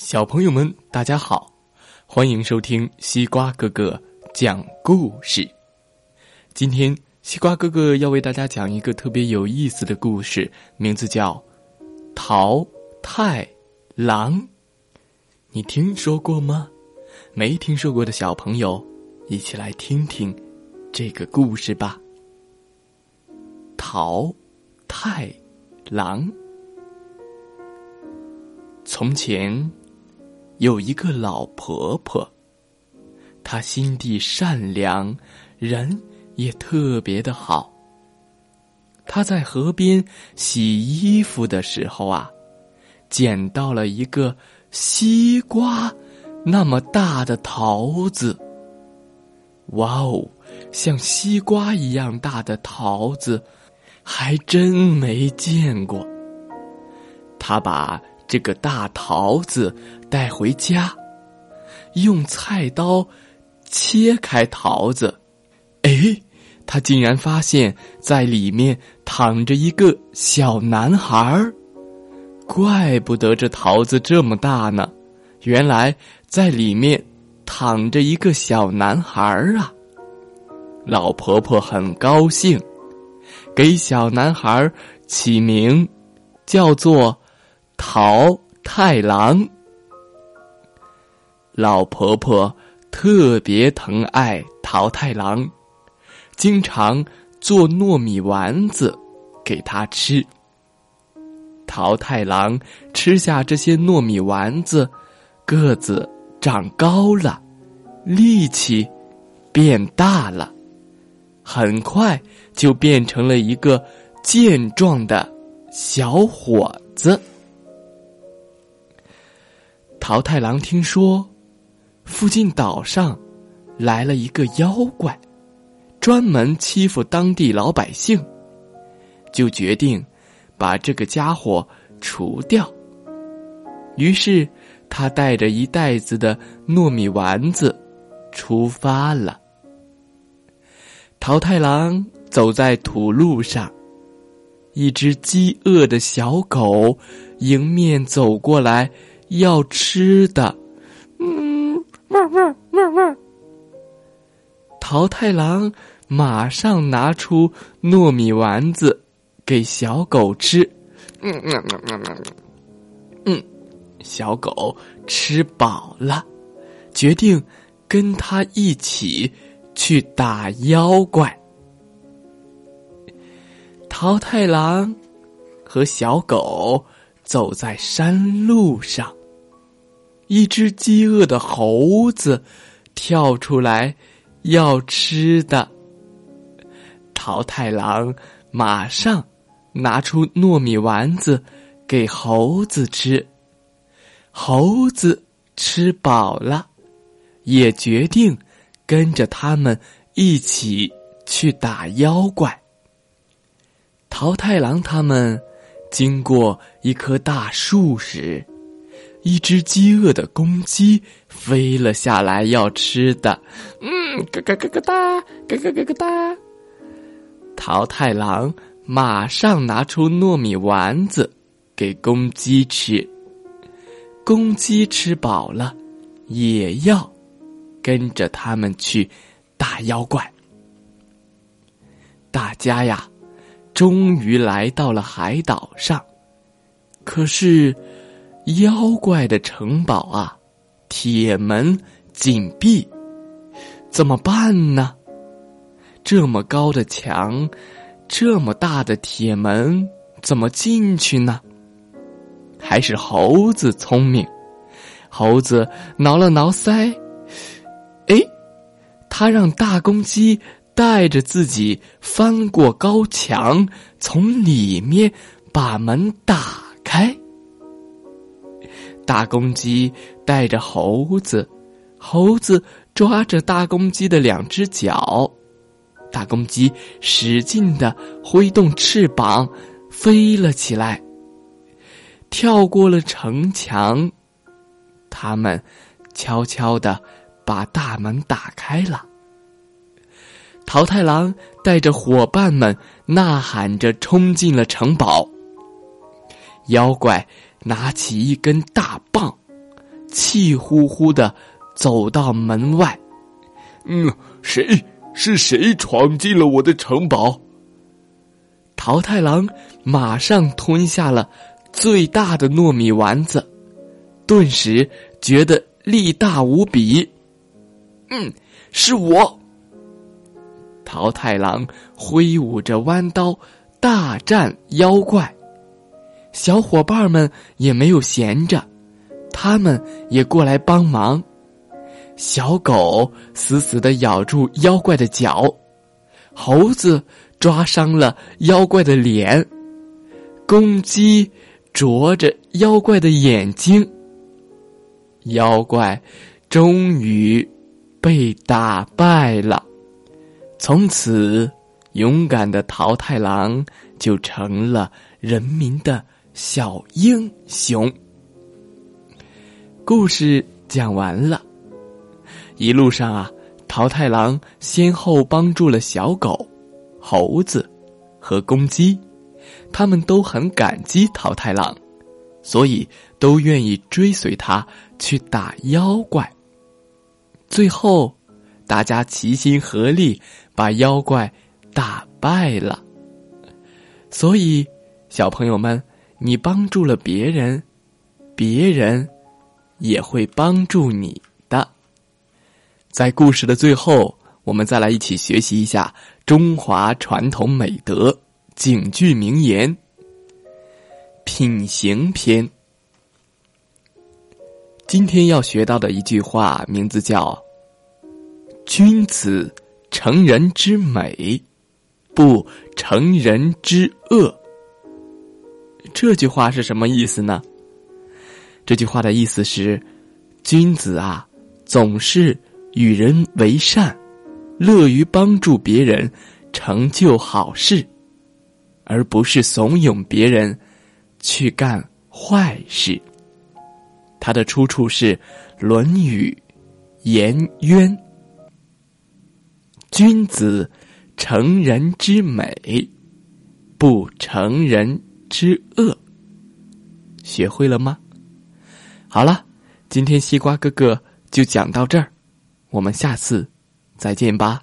小朋友们，大家好，欢迎收听西瓜哥哥讲故事。今天，西瓜哥哥要为大家讲一个特别有意思的故事，名字叫《桃太郎》。你听说过吗？没听说过的小朋友，一起来听听这个故事吧。桃太郎，从前。有一个老婆婆，她心地善良，人也特别的好。她在河边洗衣服的时候啊，捡到了一个西瓜那么大的桃子。哇哦，像西瓜一样大的桃子，还真没见过。她把。这个大桃子带回家，用菜刀切开桃子，哎，他竟然发现，在里面躺着一个小男孩儿。怪不得这桃子这么大呢，原来在里面躺着一个小男孩儿啊！老婆婆很高兴，给小男孩起名叫做。桃太郎，老婆婆特别疼爱桃太郎，经常做糯米丸子给他吃。桃太郎吃下这些糯米丸子，个子长高了，力气变大了，很快就变成了一个健壮的小伙子。桃太郎听说，附近岛上来了一个妖怪，专门欺负当地老百姓，就决定把这个家伙除掉。于是，他带着一袋子的糯米丸子出发了。桃太郎走在土路上，一只饥饿的小狗迎面走过来。要吃的，嗯，汪汪汪汪。桃太郎马上拿出糯米丸子给小狗吃，嗯嗯嗯嗯嗯，嗯，小狗吃饱了，决定跟他一起去打妖怪。桃太郎和小狗走在山路上。一只饥饿的猴子跳出来要吃的，桃太郎马上拿出糯米丸子给猴子吃。猴子吃饱了，也决定跟着他们一起去打妖怪。桃太郎他们经过一棵大树时。一只饥饿的公鸡飞了下来，要吃的。嗯，咯咯咯咯哒，咯咯咯咯哒。桃太郎马上拿出糯米丸子给公鸡吃。公鸡吃饱了，也要跟着他们去打妖怪。大家呀，终于来到了海岛上，可是。妖怪的城堡啊，铁门紧闭，怎么办呢？这么高的墙，这么大的铁门，怎么进去呢？还是猴子聪明，猴子挠了挠腮，哎，他让大公鸡带着自己翻过高墙，从里面把门打开。大公鸡带着猴子，猴子抓着大公鸡的两只脚，大公鸡使劲的挥动翅膀，飞了起来，跳过了城墙。他们悄悄的把大门打开了。桃太郎带着伙伴们呐喊着冲进了城堡。妖怪。拿起一根大棒，气呼呼的走到门外。嗯，谁是谁闯进了我的城堡？桃太郎马上吞下了最大的糯米丸子，顿时觉得力大无比。嗯，是我。桃太郎挥舞着弯刀，大战妖怪。小伙伴们也没有闲着，他们也过来帮忙。小狗死死的咬住妖怪的脚，猴子。抓伤了妖怪的脸，公鸡啄着妖怪的眼睛，妖怪终于被打败了。从此，勇敢的桃太郎就成了人民的小英雄。故事讲完了，一路上啊，桃太郎先后帮助了小狗。猴子和公鸡，他们都很感激桃太郎，所以都愿意追随他去打妖怪。最后，大家齐心合力把妖怪打败了。所以，小朋友们，你帮助了别人，别人也会帮助你的。在故事的最后。我们再来一起学习一下中华传统美德警句名言。品行篇。今天要学到的一句话，名字叫“君子成人之美，不成人之恶”。这句话是什么意思呢？这句话的意思是，君子啊，总是与人为善。乐于帮助别人成就好事，而不是怂恿别人去干坏事。它的出处是《论语·颜渊》：“君子成人之美，不成人之恶。”学会了吗？好了，今天西瓜哥哥就讲到这儿，我们下次。再见吧。